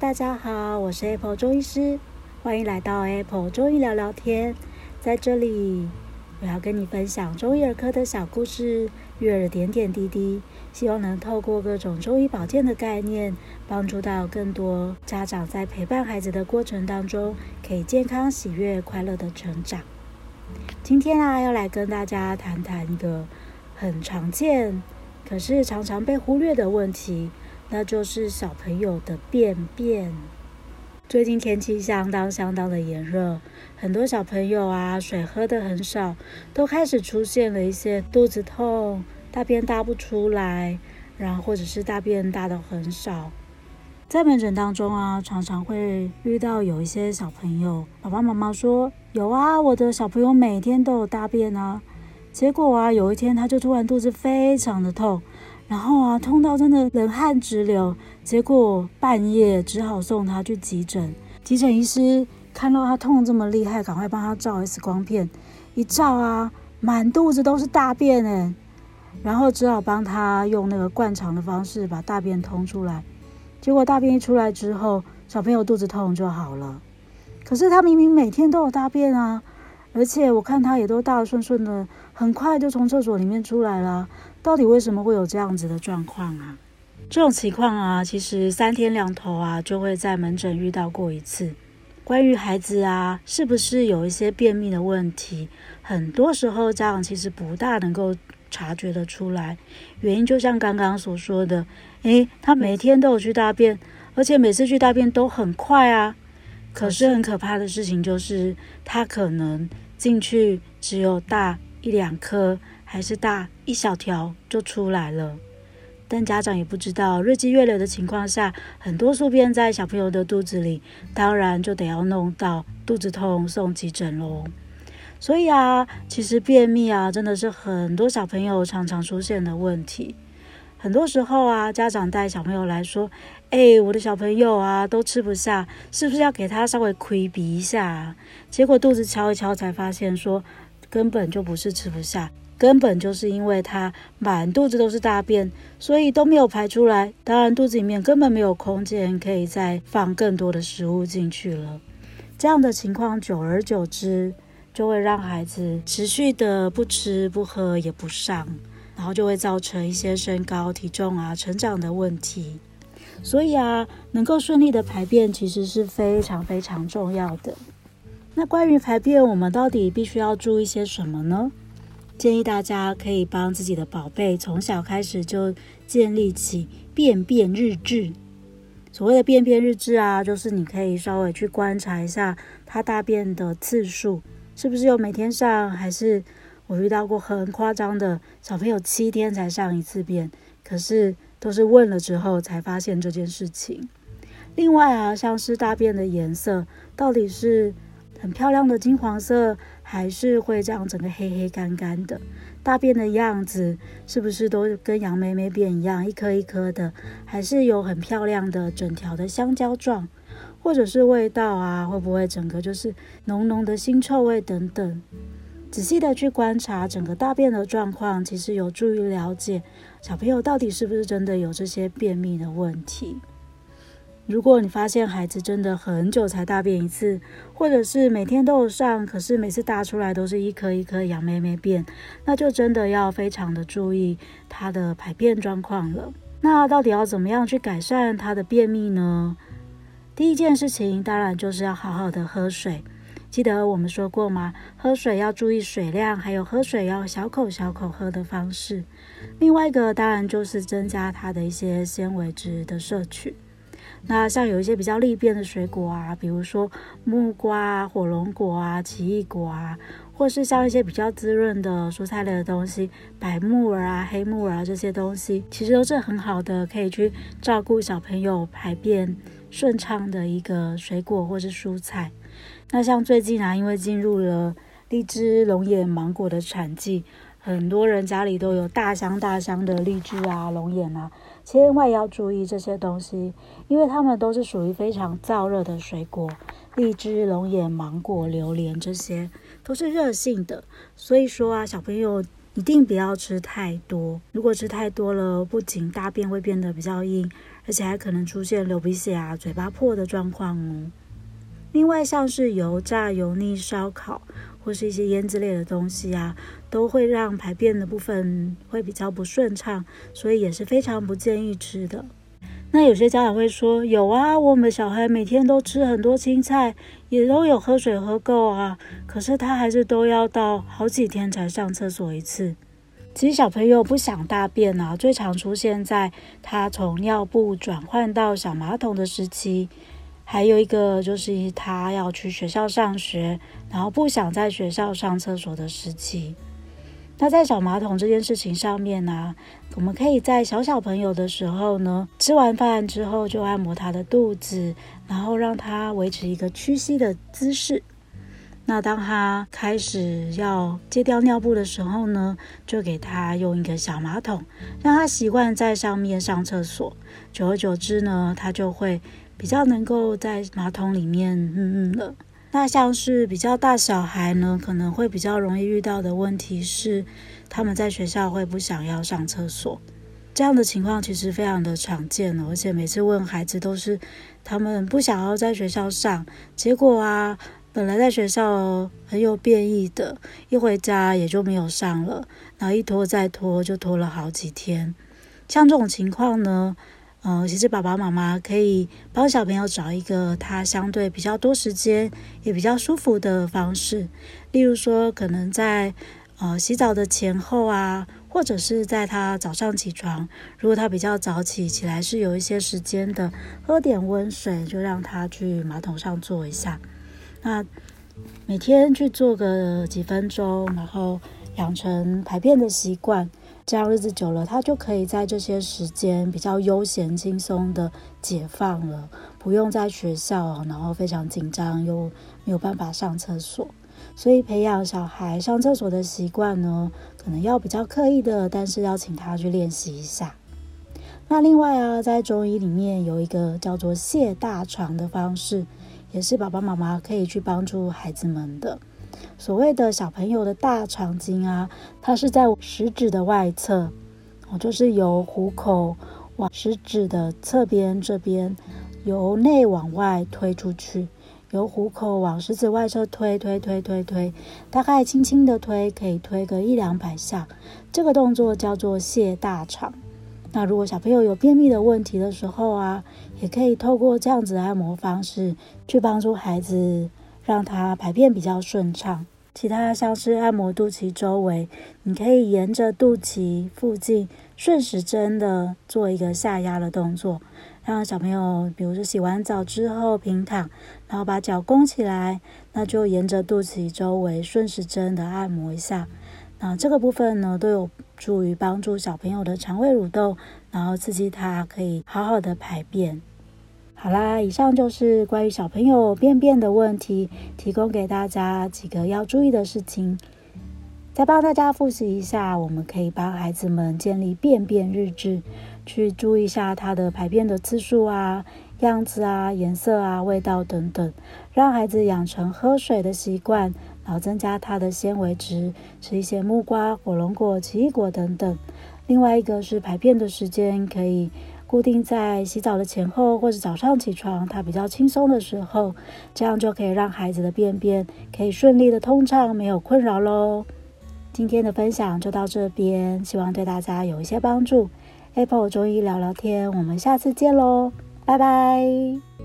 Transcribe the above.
大家好，我是 Apple 中医师，欢迎来到 Apple 中医聊聊天。在这里，我要跟你分享中医儿科的小故事，育儿的点点滴滴，希望能透过各种中医保健的概念，帮助到更多家长在陪伴孩子的过程当中，可以健康、喜悦、快乐的成长。今天啊，要来跟大家谈谈一个很常见，可是常常被忽略的问题。那就是小朋友的便便。最近天气相当相当的炎热，很多小朋友啊，水喝得很少，都开始出现了一些肚子痛、大便大不出来，然后或者是大便大的很少。在门诊当中啊，常常会遇到有一些小朋友，爸爸妈妈说有啊，我的小朋友每天都有大便啊，结果啊，有一天他就突然肚子非常的痛。然后啊，痛到真的冷汗直流，结果半夜只好送他去急诊。急诊医师看到他痛这么厉害，赶快帮他照 X 光片，一照啊，满肚子都是大便诶，然后只好帮他用那个灌肠的方式把大便通出来。结果大便一出来之后，小朋友肚子痛就好了。可是他明明每天都有大便啊，而且我看他也都大顺顺的，很快就从厕所里面出来了。到底为什么会有这样子的状况啊？这种情况啊，其实三天两头啊就会在门诊遇到过一次。关于孩子啊，是不是有一些便秘的问题，很多时候家长其实不大能够察觉得出来。原因就像刚刚所说的，诶，他每天都有去大便，而且每次去大便都很快啊。可是很可怕的事情就是，他可能进去只有大一两颗。还是大一小条就出来了，但家长也不知道，日积月累的情况下，很多宿便在小朋友的肚子里，当然就得要弄到肚子痛送急诊喽。所以啊，其实便秘啊，真的是很多小朋友常常出现的问题。很多时候啊，家长带小朋友来说：“哎，我的小朋友啊，都吃不下，是不是要给他稍微亏比一下？”结果肚子敲一敲，才发现说根本就不是吃不下。根本就是因为他满肚子都是大便，所以都没有排出来。当然，肚子里面根本没有空间可以再放更多的食物进去了。这样的情况久而久之，就会让孩子持续的不吃不喝也不上，然后就会造成一些身高、体重啊、成长的问题。所以啊，能够顺利的排便其实是非常非常重要的。那关于排便，我们到底必须要注意些什么呢？建议大家可以帮自己的宝贝从小开始就建立起便便日志。所谓的便便日志啊，就是你可以稍微去观察一下他大便的次数，是不是有每天上，还是我遇到过很夸张的小朋友七天才上一次便，可是都是问了之后才发现这件事情。另外啊，像是大便的颜色，到底是很漂亮的金黄色，还是会这样整个黑黑干干的，大便的样子是不是都跟杨梅梅便一样一颗一颗的？还是有很漂亮的整条的香蕉状？或者是味道啊，会不会整个就是浓浓的腥臭味等等？仔细的去观察整个大便的状况，其实有助于了解小朋友到底是不是真的有这些便秘的问题。如果你发现孩子真的很久才大便一次，或者是每天都有上，可是每次大出来都是一颗一颗杨梅梅便，那就真的要非常的注意他的排便状况了。那到底要怎么样去改善他的便秘呢？第一件事情当然就是要好好的喝水。记得我们说过吗？喝水要注意水量，还有喝水要小口小口喝的方式。另外一个当然就是增加它的一些纤维质的摄取。那像有一些比较利便的水果啊，比如说木瓜、火龙果啊、奇异果啊，或是像一些比较滋润的蔬菜类的东西，白木耳啊、黑木耳啊这些东西，其实都是很好的，可以去照顾小朋友排便顺畅的一个水果或是蔬菜。那像最近啊，因为进入了荔枝、龙眼、芒果的产季，很多人家里都有大箱大箱的荔枝啊、龙眼啊。千万要注意这些东西，因为它们都是属于非常燥热的水果，荔枝、龙眼、芒果、榴莲这些都是热性的，所以说啊，小朋友一定不要吃太多。如果吃太多了，不仅大便会变得比较硬，而且还可能出现流鼻血啊、嘴巴破的状况哦。另外，像是油炸、油腻、烧烤或是一些腌制类的东西啊，都会让排便的部分会比较不顺畅，所以也是非常不建议吃的。那有些家长会说：“有啊，我们小孩每天都吃很多青菜，也都有喝水喝够啊，可是他还是都要到好几天才上厕所一次。”其实小朋友不想大便啊，最常出现在他从尿布转换到小马桶的时期。还有一个就是他要去学校上学，然后不想在学校上厕所的时期。那在小马桶这件事情上面呢、我们可以在小小朋友的时候呢，吃完饭之后就按摩他的肚子，然后让他维持一个屈膝的姿势。那当他开始要戒掉尿布的时候呢，就给他用一个小马桶，让他习惯在上面上厕所。久而久之呢，他就会。比较能够在马桶里面嗯嗯了。那像是比较大小孩呢，可能会比较容易遇到的问题是，他们在学校会不想要上厕所。这样的情况其实非常的常见了，而且每次问孩子都是他们不想要在学校上，结果啊，本来在学校很有便意的，一回家也就没有上了，然后一拖再拖就拖了好几天。像这种情况呢，呃，其实爸爸妈妈可以帮小朋友找一个他相对比较多时间也比较舒服的方式，例如说，可能在呃洗澡的前后啊，或者是在他早上起床，如果他比较早起，起来是有一些时间的，喝点温水，就让他去马桶上坐一下。那每天去做个几分钟，然后养成排便的习惯。这样日子久了，他就可以在这些时间比较悠闲轻松的解放了，不用在学校，然后非常紧张又没有办法上厕所。所以培养小孩上厕所的习惯呢，可能要比较刻意的，但是要请他去练习一下。那另外啊，在中医里面有一个叫做泻大肠的方式，也是爸爸妈妈可以去帮助孩子们的。所谓的小朋友的大肠经啊，它是在食指的外侧，哦，就是由虎口往食指的侧边这边，由内往外推出去，由虎口往食指外侧推推推推推，大概轻轻的推，可以推个一两百下。这个动作叫做泻大肠。那如果小朋友有便秘的问题的时候啊，也可以透过这样子的按摩方式去帮助孩子。让它排便比较顺畅。其他像是按摩肚脐周围，你可以沿着肚脐附近顺时针的做一个下压的动作，让小朋友，比如说洗完澡之后平躺，然后把脚弓起来，那就沿着肚脐周围顺时针的按摩一下。那这个部分呢，都有助于帮助小朋友的肠胃蠕动，然后刺激他可以好好的排便。好啦，以上就是关于小朋友便便的问题，提供给大家几个要注意的事情。再帮大家复习一下，我们可以帮孩子们建立便便日志，去注意一下他的排便的次数啊、样子啊、颜色啊、味道等等，让孩子养成喝水的习惯，然后增加他的纤维值，吃一些木瓜、火龙果、奇异果等等。另外一个是排便的时间可以。固定在洗澡的前后，或者早上起床，它比较轻松的时候，这样就可以让孩子的便便可以顺利的通畅，没有困扰喽。今天的分享就到这边，希望对大家有一些帮助。Apple 中医聊聊天，我们下次见喽，拜拜。